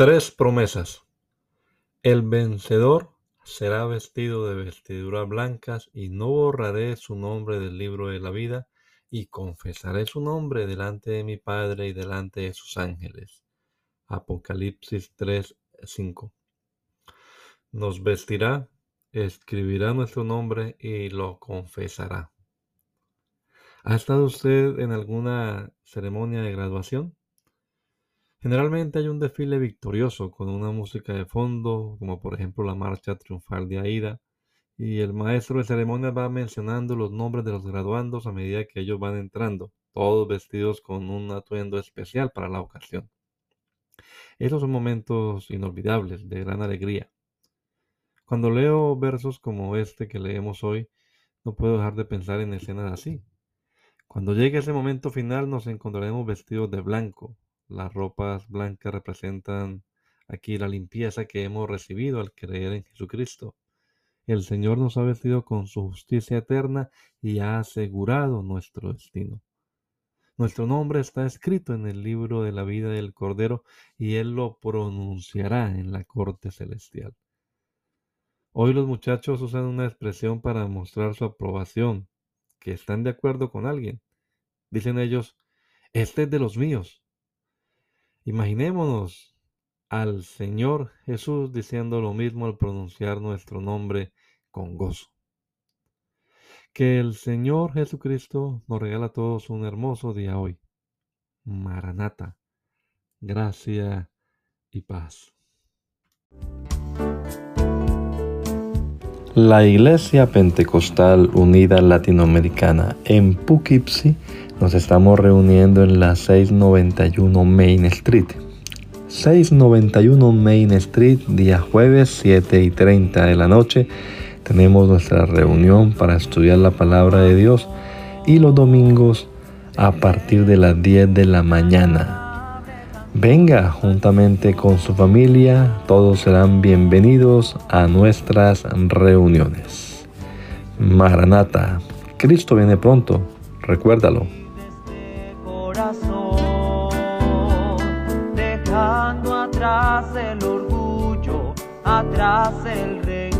Tres promesas. El vencedor será vestido de vestiduras blancas y no borraré su nombre del libro de la vida y confesaré su nombre delante de mi Padre y delante de sus ángeles. Apocalipsis 3:5. Nos vestirá, escribirá nuestro nombre y lo confesará. ¿Ha estado usted en alguna ceremonia de graduación? Generalmente hay un desfile victorioso con una música de fondo, como por ejemplo la marcha triunfal de Aida, y el maestro de ceremonia va mencionando los nombres de los graduandos a medida que ellos van entrando, todos vestidos con un atuendo especial para la ocasión. Esos son momentos inolvidables, de gran alegría. Cuando leo versos como este que leemos hoy, no puedo dejar de pensar en escenas así. Cuando llegue ese momento final nos encontraremos vestidos de blanco, las ropas blancas representan aquí la limpieza que hemos recibido al creer en Jesucristo. El Señor nos ha vestido con su justicia eterna y ha asegurado nuestro destino. Nuestro nombre está escrito en el libro de la vida del Cordero y Él lo pronunciará en la corte celestial. Hoy los muchachos usan una expresión para mostrar su aprobación, que están de acuerdo con alguien. Dicen ellos, este es de los míos. Imaginémonos al Señor Jesús diciendo lo mismo al pronunciar nuestro nombre con gozo. Que el Señor Jesucristo nos regala a todos un hermoso día hoy. Maranata, gracia y paz. La Iglesia Pentecostal Unida Latinoamericana en Poughkeepsie nos estamos reuniendo en la 691 Main Street. 691 Main Street, día jueves 7 y 30 de la noche. Tenemos nuestra reunión para estudiar la palabra de Dios y los domingos a partir de las 10 de la mañana. Venga juntamente con su familia, todos serán bienvenidos a nuestras reuniones. Maranata, Cristo viene pronto, recuérdalo. dejando atrás el orgullo, atrás el rencor.